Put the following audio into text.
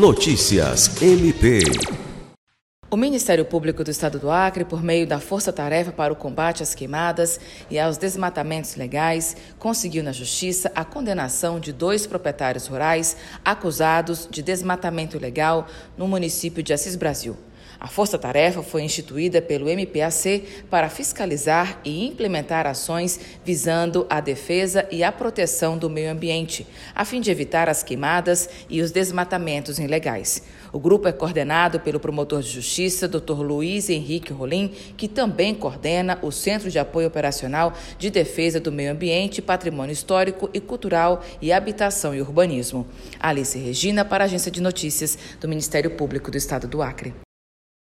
Notícias MP. O Ministério Público do Estado do Acre, por meio da Força Tarefa para o Combate às Queimadas e aos Desmatamentos Legais, conseguiu na Justiça a condenação de dois proprietários rurais acusados de desmatamento ilegal no município de Assis Brasil. A força-tarefa foi instituída pelo MPAC para fiscalizar e implementar ações visando a defesa e a proteção do meio ambiente, a fim de evitar as queimadas e os desmatamentos ilegais. O grupo é coordenado pelo promotor de justiça, Dr. Luiz Henrique Rolim, que também coordena o Centro de Apoio Operacional de Defesa do Meio Ambiente, Patrimônio Histórico e Cultural e Habitação e Urbanismo. Alice Regina, para a Agência de Notícias do Ministério Público do Estado do Acre.